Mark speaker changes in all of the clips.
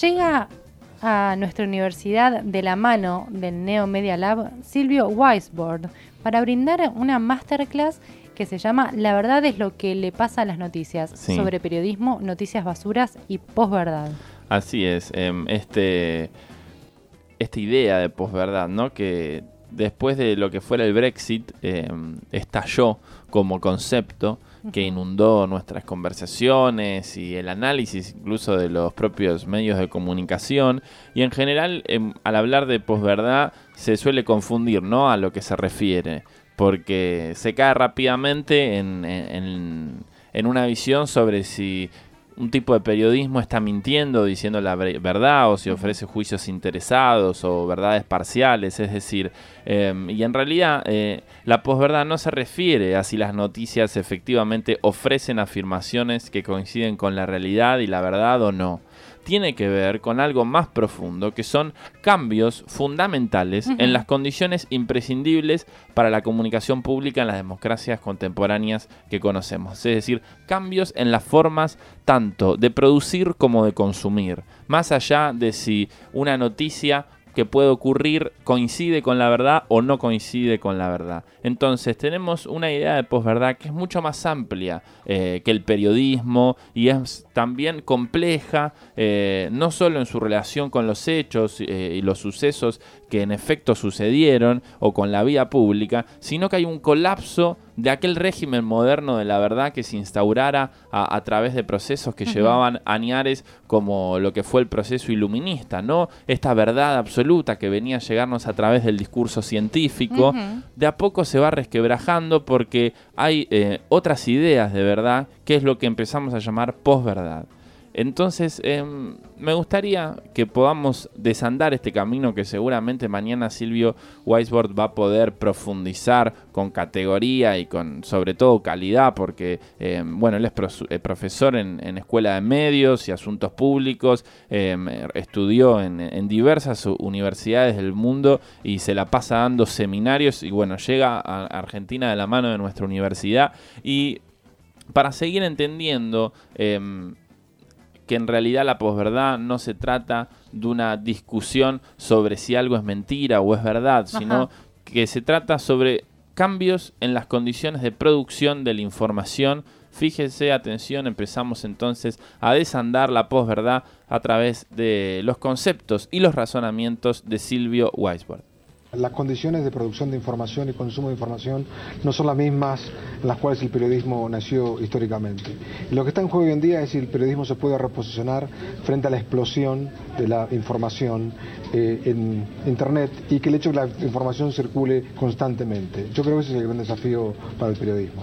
Speaker 1: llega a nuestra universidad de la mano del Neo Media Lab Silvio Weisbord para brindar una masterclass que se llama La verdad es lo que le pasa a las noticias
Speaker 2: Sí.
Speaker 1: sobre periodismo, noticias basuras y posverdad.
Speaker 2: Así es, em, este, esta idea de posverdad, ¿no? Que después de lo que fuera el Brexit, em, estalló como concepto que inundó nuestras conversaciones y el análisis incluso de los propios medios de comunicación. Y en general, em, al hablar de posverdad, se suele confundir, ¿no? A lo que se refiere. Porque se cae rápidamente en, en- en una visión sobre si un tipo de periodismo está mintiendo, diciendo la ver- verdad, o si ofrece juicios interesados o verdades parciales, es decir, eh, y en realidad eh, la posverdad no se refiere a si las noticias efectivamente ofrecen afirmaciones que coinciden con la realidad y la verdad o no. Tiene que ver con algo más profundo, que son cambios fundamentales en las condiciones imprescindibles para la comunicación pública en las democracias contemporáneas que conocemos. Es decir, cambios en las formas tanto de producir como de consumir. Más allá de si una noticia que puede ocurrir coincide con la verdad o no coincide con la verdad. Entonces tenemos una idea de posverdad que es mucho más amplia eh, que el periodismo y es también compleja, eh, no solo en su relación con los hechos eh, y los sucesos que en efecto sucedieron o con la vida pública, sino que hay un colapso de aquel régimen moderno de la verdad que se instaurara a, a través de procesos que llevaban añares como lo que fue el proceso iluminista, ¿no? Esta verdad absoluta que venía a llegarnos a través del discurso científico, de a poco se va resquebrajando porque hay eh, otras ideas de verdad, que es lo que empezamos a llamar posverdad. Entonces, em, me gustaría que podamos desandar este camino que seguramente mañana Silvio Weisbord va a poder profundizar con categoría y con sobre todo calidad, porque em, bueno, él es eh, profesor en, Escuela de Medios y Asuntos Públicos, em, estudió en, en diversas universidades del mundo y se la pasa dando seminarios y bueno, llega a Argentina de la mano de nuestra universidad. Y para seguir entendiendo que en realidad la posverdad no se trata de una discusión sobre si algo es mentira o es verdad, sino que se trata sobre cambios en las condiciones de producción de la información. Fíjese, atención, empezamos entonces a desandar la posverdad a través de los conceptos y los razonamientos de Silvio Weisbord.
Speaker 3: Las condiciones de producción de información y consumo de información no son las mismas en las cuales el periodismo nació históricamente. Lo que está en juego hoy en día es si el periodismo se puede reposicionar frente a la explosión de la información eh, en Internet y que el hecho de que la información circule constantemente. Yo creo que ese es el gran desafío para el periodismo.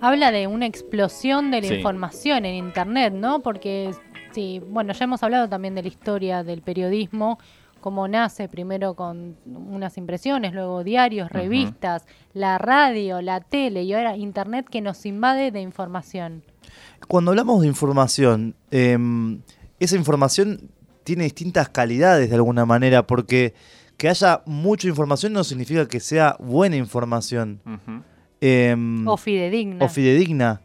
Speaker 1: Habla de una explosión de la
Speaker 2: Sí.
Speaker 1: información en Internet, ¿no? Porque, sí, bueno, ya hemos hablado también de la historia del periodismo, cómo nace primero con unas impresiones, luego diarios, revistas, la radio, la tele y ahora Internet que nos invade de información.
Speaker 4: Cuando hablamos de información, em, esa información tiene distintas calidades de alguna manera, porque que haya mucha información no significa que sea buena información. Em,
Speaker 1: O fidedigna.
Speaker 4: o fidedigna.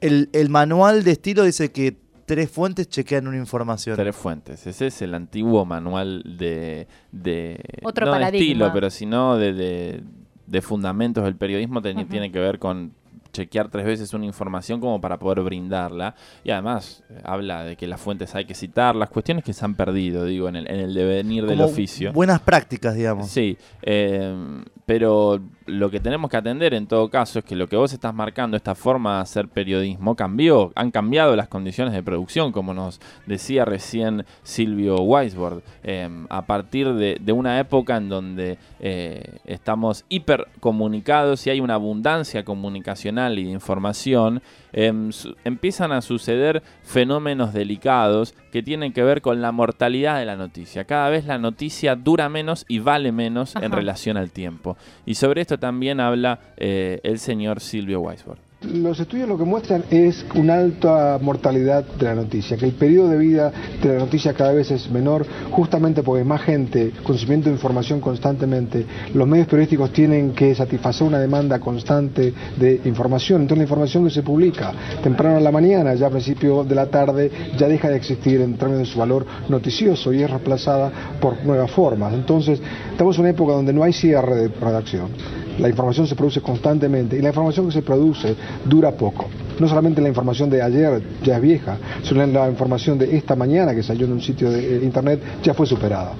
Speaker 4: El, el manual de estilo dice que tres fuentes chequean una información.
Speaker 2: Tres fuentes. Ese es el antiguo manual de. de
Speaker 1: Otro
Speaker 2: no de estilo, pero sino de, de, de fundamentos del periodismo. Tiene que ver con chequear tres veces una información como para poder brindarla. Y además eh, habla de que las fuentes hay que citar, las cuestiones que se han perdido, digo, en el, en el devenir del oficio.
Speaker 4: Buenas prácticas, digamos.
Speaker 2: Sí, eh, pero lo que tenemos que atender en todo caso es que lo que vos estás marcando, esta forma de hacer periodismo, cambió, han cambiado las condiciones de producción, como nos decía recién Silvio Weisbord, eh, a partir de, de una época en donde eh, estamos hipercomunicados y hay una abundancia comunicacional y de información, em, empiezan a suceder fenómenos delicados que tienen que ver con la mortalidad de la noticia. Cada vez la noticia dura menos y vale menos en relación al tiempo. Y sobre esto también habla eh, el señor Silvio Weisbord.
Speaker 3: Los estudios lo que muestran es una alta mortalidad de la noticia, que el periodo de vida de la noticia cada vez es menor, justamente porque más gente consumiendo información constantemente, los medios periodísticos tienen que satisfacer una demanda constante de información, entonces la información que se publica temprano en la mañana, ya a principio de la tarde, ya deja de existir en términos de su valor noticioso y es reemplazada por nuevas formas. Entonces, estamos en una época donde no hay cierre de redacción la información se produce constantemente y la información que se produce dura poco. No solamente la información de ayer ya es vieja, sino la información de esta mañana que salió en un sitio de eh, internet ya fue superada.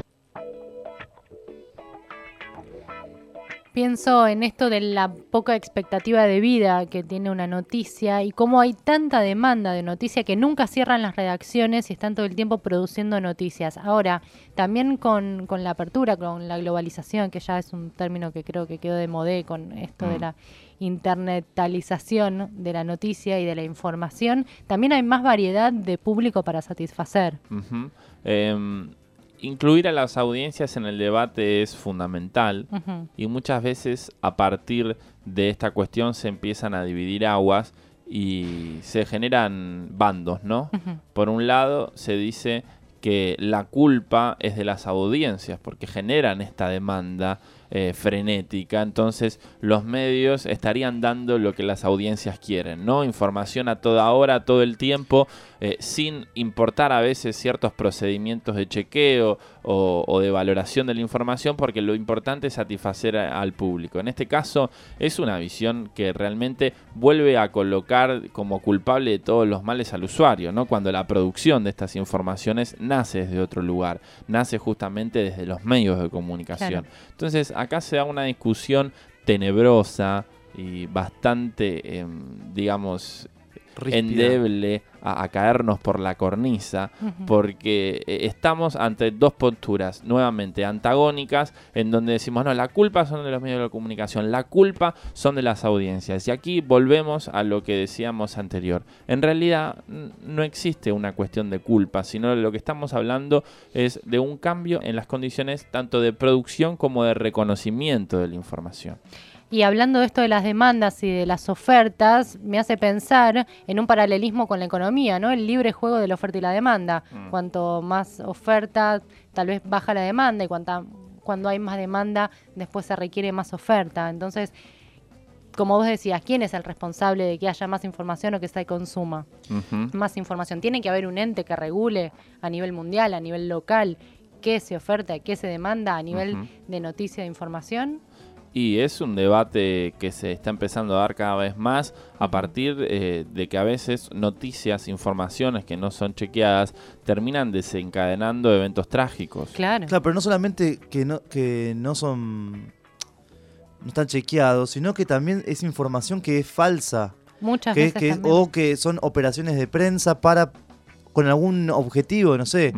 Speaker 1: Pienso en esto de la poca expectativa de vida que tiene una noticia y cómo hay tanta demanda de noticia que nunca cierran las redacciones y están todo el tiempo produciendo noticias. Ahora, también con, la apertura, con la globalización, que ya es un término que creo que quedó de modé con esto de mm. la internetalización de la noticia y de la información, también hay más variedad de público para satisfacer
Speaker 2: incluir a las audiencias en el debate es fundamental y muchas veces a partir de esta cuestión se empiezan a dividir aguas y se generan bandos, ¿no? Por un lado se dice que la culpa es de las audiencias porque generan esta demanda eh, frenética, entonces los medios estarían dando lo que las audiencias quieren, ¿no? Información a toda hora, todo el tiempo, eh, sin importar a veces ciertos procedimientos de chequeo o, de valoración de la información, porque lo importante es satisfacer al público. En este caso es una visión que realmente vuelve a colocar como culpable de todos los males al usuario, ¿no? Cuando la producción de estas informaciones nace desde otro lugar, nace justamente desde los medios de comunicación. Entonces acá se da una discusión tenebrosa y bastante, em, digamos, endeble a, caernos por la cornisa, porque eh, estamos ante dos posturas nuevamente antagónicas, en donde decimos, no, la culpa son de los medios de comunicación, la culpa son de las audiencias. Y aquí volvemos a lo que decíamos anterior. En realidad no existe una cuestión de culpa, sino lo que estamos hablando es de un cambio en las condiciones tanto de producción como de reconocimiento de la información.
Speaker 1: Y hablando de esto de las demandas y de las ofertas, me hace pensar en un paralelismo con la economía, ¿no? El libre juego de la oferta y la demanda. Mm. Cuanto más oferta, tal vez baja la demanda y cuanta, cuando hay más demanda, después se requiere más oferta. Entonces, como vos decías, ¿quién es el responsable de que haya más información o que se consuma más información? Tiene que haber un ente que regule a nivel mundial, a nivel local, qué se oferta, qué se demanda a nivel de noticia de información.
Speaker 2: Y es un debate que se está empezando a dar cada vez más a partir eh, de que a veces noticias, informaciones que no son chequeadas terminan desencadenando eventos trágicos.
Speaker 4: Claro. Claro, pero no solamente que no, que no son no están chequeados, sino que también es información que es falsa.
Speaker 1: Muchas veces
Speaker 4: O que son operaciones de prensa para con algún objetivo, no sé,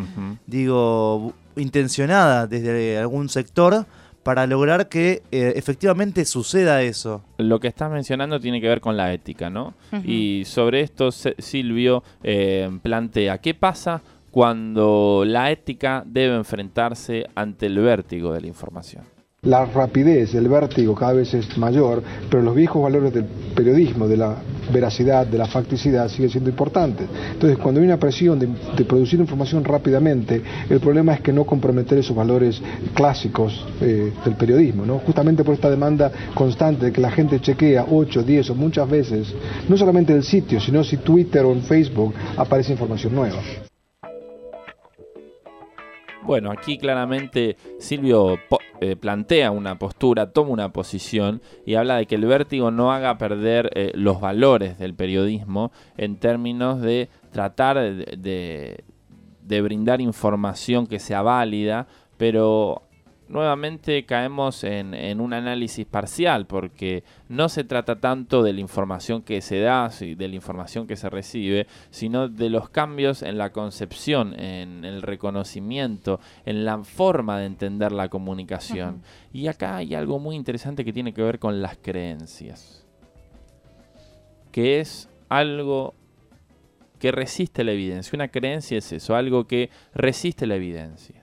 Speaker 4: digo, intencionada desde algún sector para lograr que eh, efectivamente suceda eso.
Speaker 2: Lo que estás mencionando tiene que ver con la ética, ¿no? Y sobre esto Silvio eh, plantea, ¿qué pasa cuando la ética debe enfrentarse ante el vértigo de la información?
Speaker 3: La rapidez, el vértigo cada vez es mayor, pero los viejos valores del periodismo, de la veracidad, de la facticidad, siguen siendo importantes. Entonces, cuando hay una presión de, producir información rápidamente, el problema es que no comprometer esos valores clásicos eh, del periodismo, ¿no? Justamente por esta demanda constante de que la gente chequea 8, 10 o muchas veces, no solamente el sitio, sino si Twitter o en Facebook aparece información nueva.
Speaker 2: Bueno, aquí claramente Silvio eh, plantea una postura, toma una posición y habla de que el vértigo no haga perder eh, los valores del periodismo en términos de tratar de brindar información que sea válida, pero nuevamente caemos en, un análisis parcial porque no se trata tanto de la información que se da, de la información que se recibe, sino de los cambios en la concepción, en el reconocimiento, en la forma de entender la comunicación. Y acá hay algo muy interesante que tiene que ver con las creencias, que es algo que resiste la evidencia. Una creencia es eso, algo que resiste la evidencia.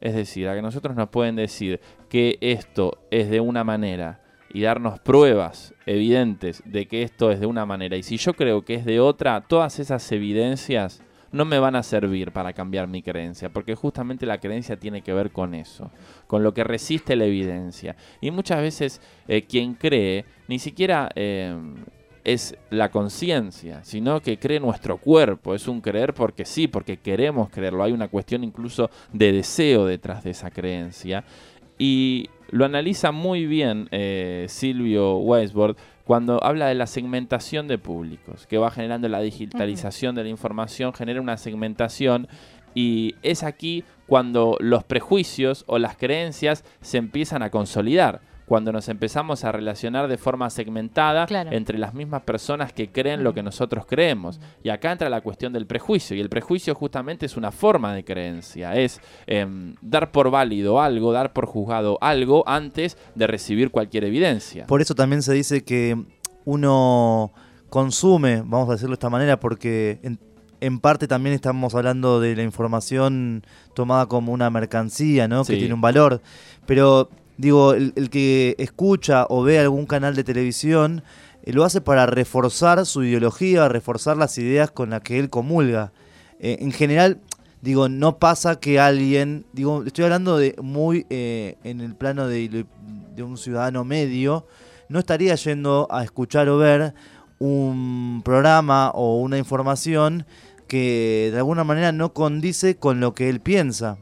Speaker 2: Es decir, a que nosotros nos pueden decir que esto es de una manera y darnos pruebas evidentes de que esto es de una manera y si yo creo que es de otra, todas esas evidencias no me van a servir para cambiar mi creencia, porque justamente la creencia tiene que ver con eso, con lo que resiste la evidencia. Y muchas veces eh, quien cree ni siquiera eh, es la conciencia, sino que cree nuestro cuerpo, es un creer porque sí, porque queremos creerlo, hay una cuestión incluso de deseo detrás de esa creencia. Y lo analiza muy bien eh, Silvio Weisbord cuando habla de la segmentación de públicos, que va generando la digitalización de la información, genera una segmentación. Y es aquí cuando los prejuicios o las creencias se empiezan a consolidar cuando nos empezamos a relacionar de forma segmentada entre las mismas personas que creen lo que nosotros creemos. Y acá entra la cuestión del prejuicio. Y el prejuicio justamente es una forma de creencia. Es em, dar por válido algo, dar por juzgado algo antes de recibir cualquier evidencia.
Speaker 4: Por eso también se dice que uno consume, vamos a decirlo de esta manera, porque en, parte también estamos hablando de la información tomada como una mercancía, ¿no? Que tiene un valor. Pero digo, el, que escucha o ve algún canal de televisión eh, lo hace para reforzar su ideología, reforzar las ideas con las que él comulga. Eh, en general, digo, no pasa que alguien, digo, estoy hablando de muy eh, en el plano de, de, un ciudadano medio, no estaría yendo a escuchar o ver un programa o una información que de alguna manera no condice con lo que él piensa.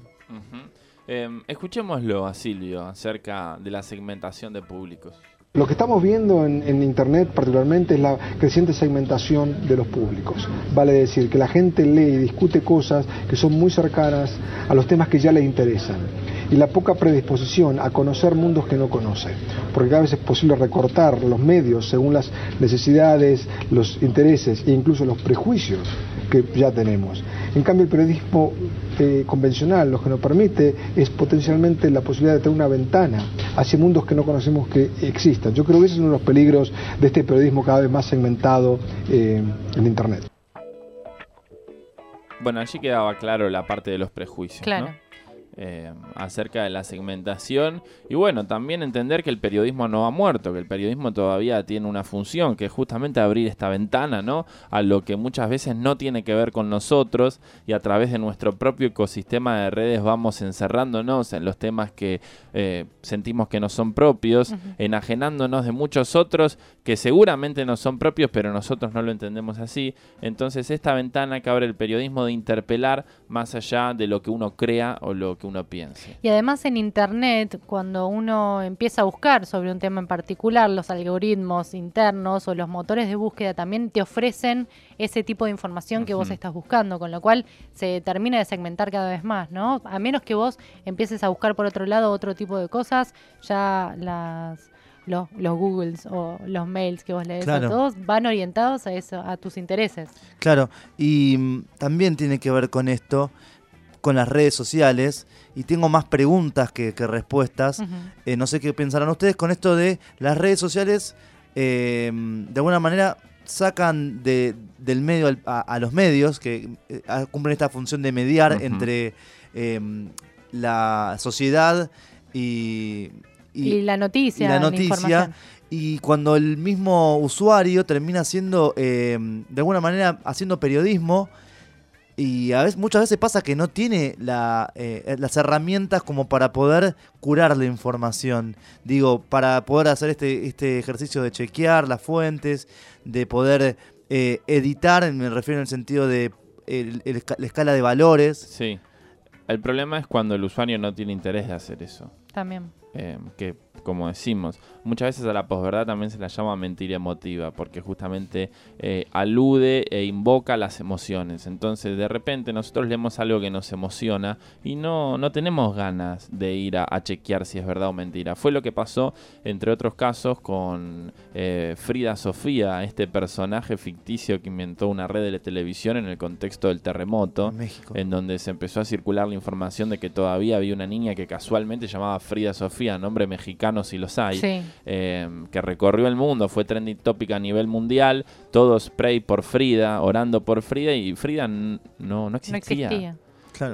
Speaker 2: Em, escuchémoslo a Silvio acerca de la segmentación de públicos.
Speaker 3: Lo que estamos viendo en, Internet particularmente es la creciente segmentación de los públicos. Vale decir que la gente lee y discute cosas que son muy cercanas a los temas que ya les interesan y la poca predisposición a conocer mundos que no conoce, porque cada vez es posible recortar los medios según las necesidades, los intereses e incluso los prejuicios que ya tenemos. En cambio, el periodismo eh, convencional lo que nos permite es potencialmente la posibilidad de tener una ventana hacia mundos que no conocemos que existan. Yo creo que ese es uno de los peligros de este periodismo cada vez más segmentado eh, en Internet.
Speaker 2: Bueno, allí quedaba claro la parte de los prejuicios.
Speaker 1: Claro.
Speaker 2: Eh, acerca de la segmentación y bueno, también entender que el periodismo no ha muerto, que el periodismo todavía tiene una función, que es justamente abrir esta ventana, ¿no? A lo que muchas veces no tiene que ver con nosotros y a través de nuestro propio ecosistema de redes vamos encerrándonos en los temas que eh, sentimos que no son propios, enajenándonos de muchos otros que seguramente no son propios, pero nosotros no lo entendemos así. Entonces esta ventana que abre el periodismo de interpelar más allá de lo que uno crea o lo que uno piense.
Speaker 1: Y además en Internet, cuando uno empieza a buscar sobre un tema en particular, los algoritmos internos o los motores de búsqueda también te ofrecen ese tipo de información que vos estás buscando, con lo cual se termina de segmentar cada vez más, ¿no? A menos que vos empieces a buscar por otro lado otro tipo de cosas, ya las... Los, los, Googles o los mails que vos lees, todos van orientados a eso, a tus intereses.
Speaker 4: Claro, y mm, también tiene que ver con esto con las redes sociales y tengo más preguntas que, respuestas. Eh, no sé qué pensarán ustedes con esto de las redes sociales, eh, de alguna manera sacan de, del medio a, los medios, que eh, cumplen esta función de mediar entre em, la sociedad y,
Speaker 1: y, la noticia.
Speaker 4: la noticia. y cuando el mismo usuario termina siendo, em, de alguna manera, haciendo periodismo, y a veces, muchas veces pasa que no tiene eh, las herramientas como para poder curar la información. Digo, para poder hacer este, este ejercicio de chequear las fuentes, de poder eh, editar, me refiero en el sentido de la escala de valores.
Speaker 2: Sí. El problema es cuando el usuario no tiene interés de hacer eso.
Speaker 1: También.
Speaker 2: Eh, que como decimos, muchas veces a la posverdad también se la llama mentira emotiva, porque justamente eh, alude e invoca las emociones. Entonces, de repente nosotros leemos algo que nos emociona y no, no tenemos ganas de ir a, chequear si es verdad o mentira. Fue lo que pasó, entre otros casos, con eh, Frida Sofía, este personaje ficticio que inventó una red de televisión en el contexto del terremoto, en donde se empezó a circular la información de que todavía había una niña que casualmente llamaba Frida Sofía, nombre mexicano si los hay, em, que recorrió el mundo, fue trending topic a nivel mundial, todos pray por Frida, orando por Frida y Frida no, no existía.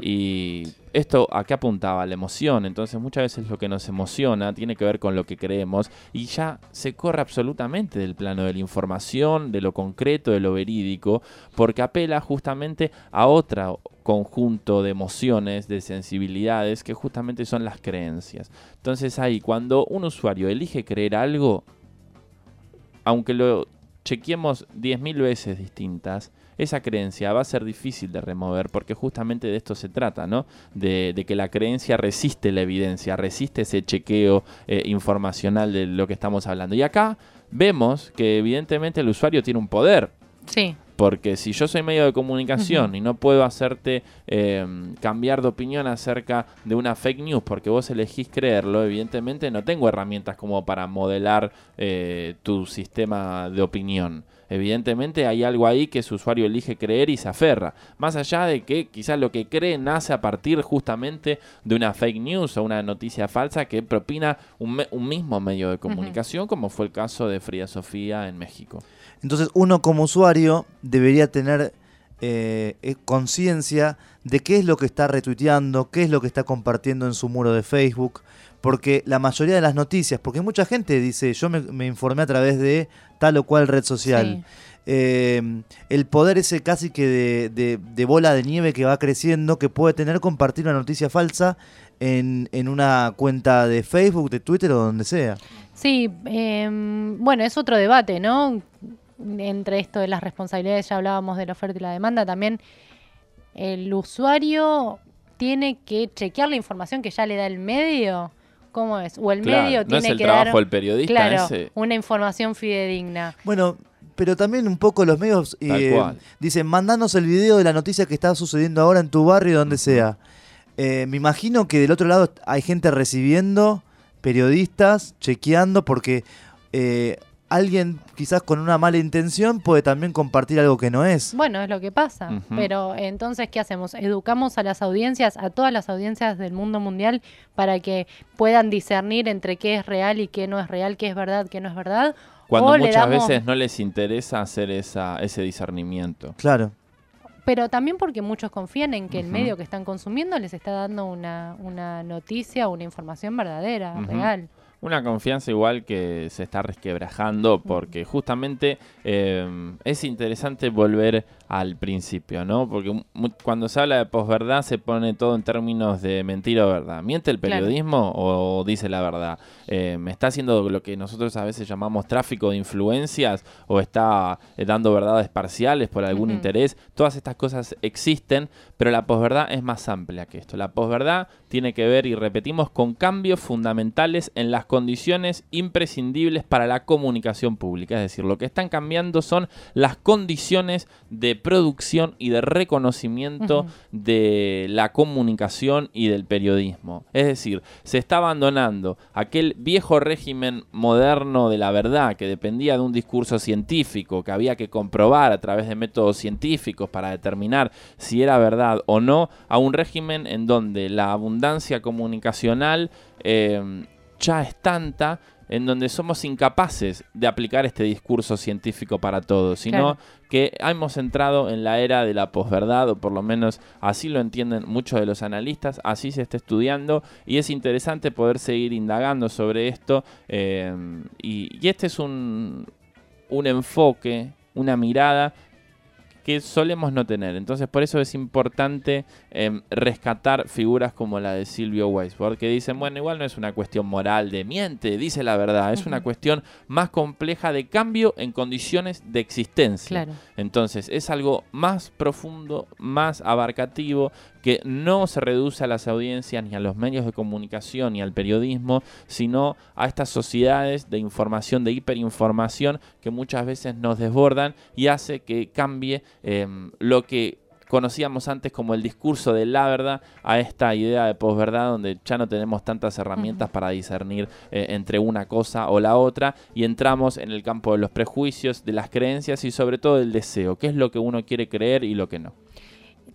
Speaker 2: Y esto a qué apuntaba la emoción. Entonces muchas veces lo que nos emociona tiene que ver con lo que creemos y ya se corre absolutamente del plano de la información, de lo concreto, de lo verídico, porque apela justamente a otro conjunto de emociones, de sensibilidades, que justamente son las creencias. Entonces ahí, cuando un usuario elige creer algo, aunque lo chequeemos 10.000 veces distintas, esa creencia va a ser difícil de remover porque justamente de esto se trata, ¿no? De, de que la creencia resiste la evidencia, resiste ese chequeo eh, informacional de lo que estamos hablando. Y acá vemos que evidentemente el usuario tiene un poder.
Speaker 1: Sí.
Speaker 2: Porque si yo soy medio de comunicación y no puedo hacerte eh, cambiar de opinión acerca de una fake news porque vos elegís creerlo, evidentemente no tengo herramientas como para modelar eh, tu sistema de opinión. Evidentemente hay algo ahí que su usuario elige creer y se aferra. Más allá de que quizás lo que cree nace a partir justamente de una fake news o una noticia falsa que propina un, me- un mismo medio de comunicación, como fue el caso de Frida Sofía en México.
Speaker 4: Entonces uno como usuario debería tener eh, eh, conciencia de qué es lo que está retuiteando, qué es lo que está compartiendo en su muro de Facebook, porque la mayoría de las noticias, porque mucha gente dice, yo me, me informé a través de tal o cual red social.
Speaker 1: Sí.
Speaker 4: Eh, el poder ese casi que de, de- de bola de nieve que va creciendo, que puede tener compartir una noticia falsa en, en una cuenta de Facebook, de Twitter o donde sea.
Speaker 1: Sí, em, bueno, es otro debate, ¿no? Entre esto de las responsabilidades, ya hablábamos de la oferta y la demanda, también el usuario tiene que chequear la información que ya le da el medio. ¿Cómo es? O el
Speaker 2: Claro,
Speaker 1: medio
Speaker 2: no
Speaker 1: tiene
Speaker 2: es el
Speaker 1: que
Speaker 2: trabajo
Speaker 1: dar
Speaker 2: del periodista
Speaker 1: claro,
Speaker 2: ese.
Speaker 1: una información fidedigna.
Speaker 4: Bueno, pero también un poco los medios
Speaker 2: Tal
Speaker 4: eh,
Speaker 2: cual.
Speaker 4: dicen, mandanos el video de la noticia que está sucediendo ahora en tu barrio, donde sea. Eh, me imagino que del otro lado hay gente recibiendo, periodistas, chequeando, porque eh, alguien quizás con una mala intención puede también compartir algo que no es.
Speaker 1: Bueno, es lo que pasa. Pero entonces, ¿qué hacemos? Educamos a las audiencias, a todas las audiencias del mundo mundial, para que puedan discernir entre qué es real y qué no es real, qué es verdad, qué no es verdad.
Speaker 2: Cuando
Speaker 1: o le
Speaker 2: muchas
Speaker 1: damos-
Speaker 2: veces no les interesa hacer esa, ese discernimiento.
Speaker 4: Claro.
Speaker 1: Pero también porque muchos confían en que el medio que están consumiendo les está dando una, una noticia o una información verdadera, real.
Speaker 2: Una confianza igual que se está resquebrajando porque justamente eh, es interesante volver al principio, ¿no? Porque cuando se habla de posverdad se pone todo en términos de mentira o verdad. ¿Miente el
Speaker 1: Claro.
Speaker 2: periodismo o dice la verdad? Eh, ¿Me está haciendo lo que nosotros a veces llamamos tráfico de influencias o está eh, dando verdades parciales por algún interés? Todas estas cosas existen, pero la posverdad es más amplia que esto. La posverdad tiene que ver, y repetimos, con cambios fundamentales en las condiciones imprescindibles para la comunicación pública. Es decir, lo que están cambiando son las condiciones de producción y de reconocimiento de la comunicación y del periodismo. Es decir, se está abandonando aquel viejo régimen moderno de la verdad que dependía de un discurso científico que había que comprobar a través de métodos científicos para determinar si era verdad o no, a un régimen en donde la abundancia comunicacional eh, ya es tanta en donde somos incapaces de aplicar este discurso científico para todos, sino
Speaker 1: Claro.
Speaker 2: que hemos entrado en la era de la posverdad, o por lo menos así lo entienden muchos de los analistas, así se está estudiando, y es interesante poder seguir indagando sobre esto, eh, y, y este es un, un enfoque, una mirada que solemos no tener. Entonces, por eso es importante em, rescatar figuras como la de Silvio Weisberg, que dicen, bueno, igual no es una cuestión moral de miente, dice la verdad, es una cuestión más compleja de cambio en condiciones de existencia.
Speaker 1: Claro.
Speaker 2: Entonces, es algo más profundo, más abarcativo, que no se reduce a las audiencias, ni a los medios de comunicación, ni al periodismo, sino a estas sociedades de información, de hiperinformación, que muchas veces nos desbordan y hace que cambie em, lo que conocíamos antes como el discurso de la verdad a esta idea de posverdad donde ya no tenemos tantas herramientas para discernir eh, entre una cosa o la otra y entramos en el campo de los prejuicios, de las creencias y sobre todo del deseo, qué es lo que uno quiere creer y lo que no.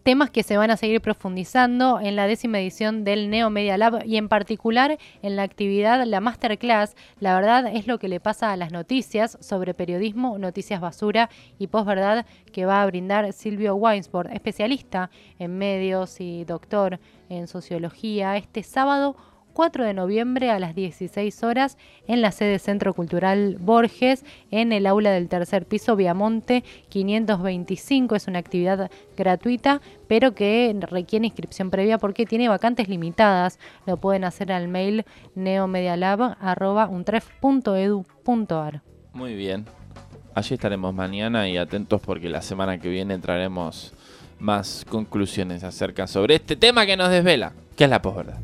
Speaker 1: Temas que se van a seguir profundizando en la décima edición del Neo Media Lab y en particular en la actividad, la masterclass, la verdad es lo que le pasa a las noticias sobre periodismo, noticias basura y posverdad que va a brindar Silvio Weinsborg, especialista en medios y doctor en sociología, este sábado 4 de noviembre a las 16 horas en la sede Centro Cultural Borges, en el aula del tercer piso Viamonte 525. Es una actividad gratuita, pero que requiere inscripción previa porque tiene vacantes limitadas. Lo pueden hacer al mail neomedialab.untref.edu.ar.
Speaker 2: Muy bien. Allí estaremos mañana y atentos porque la semana que viene traeremos más conclusiones acerca sobre este tema que nos desvela, que es la posverdad.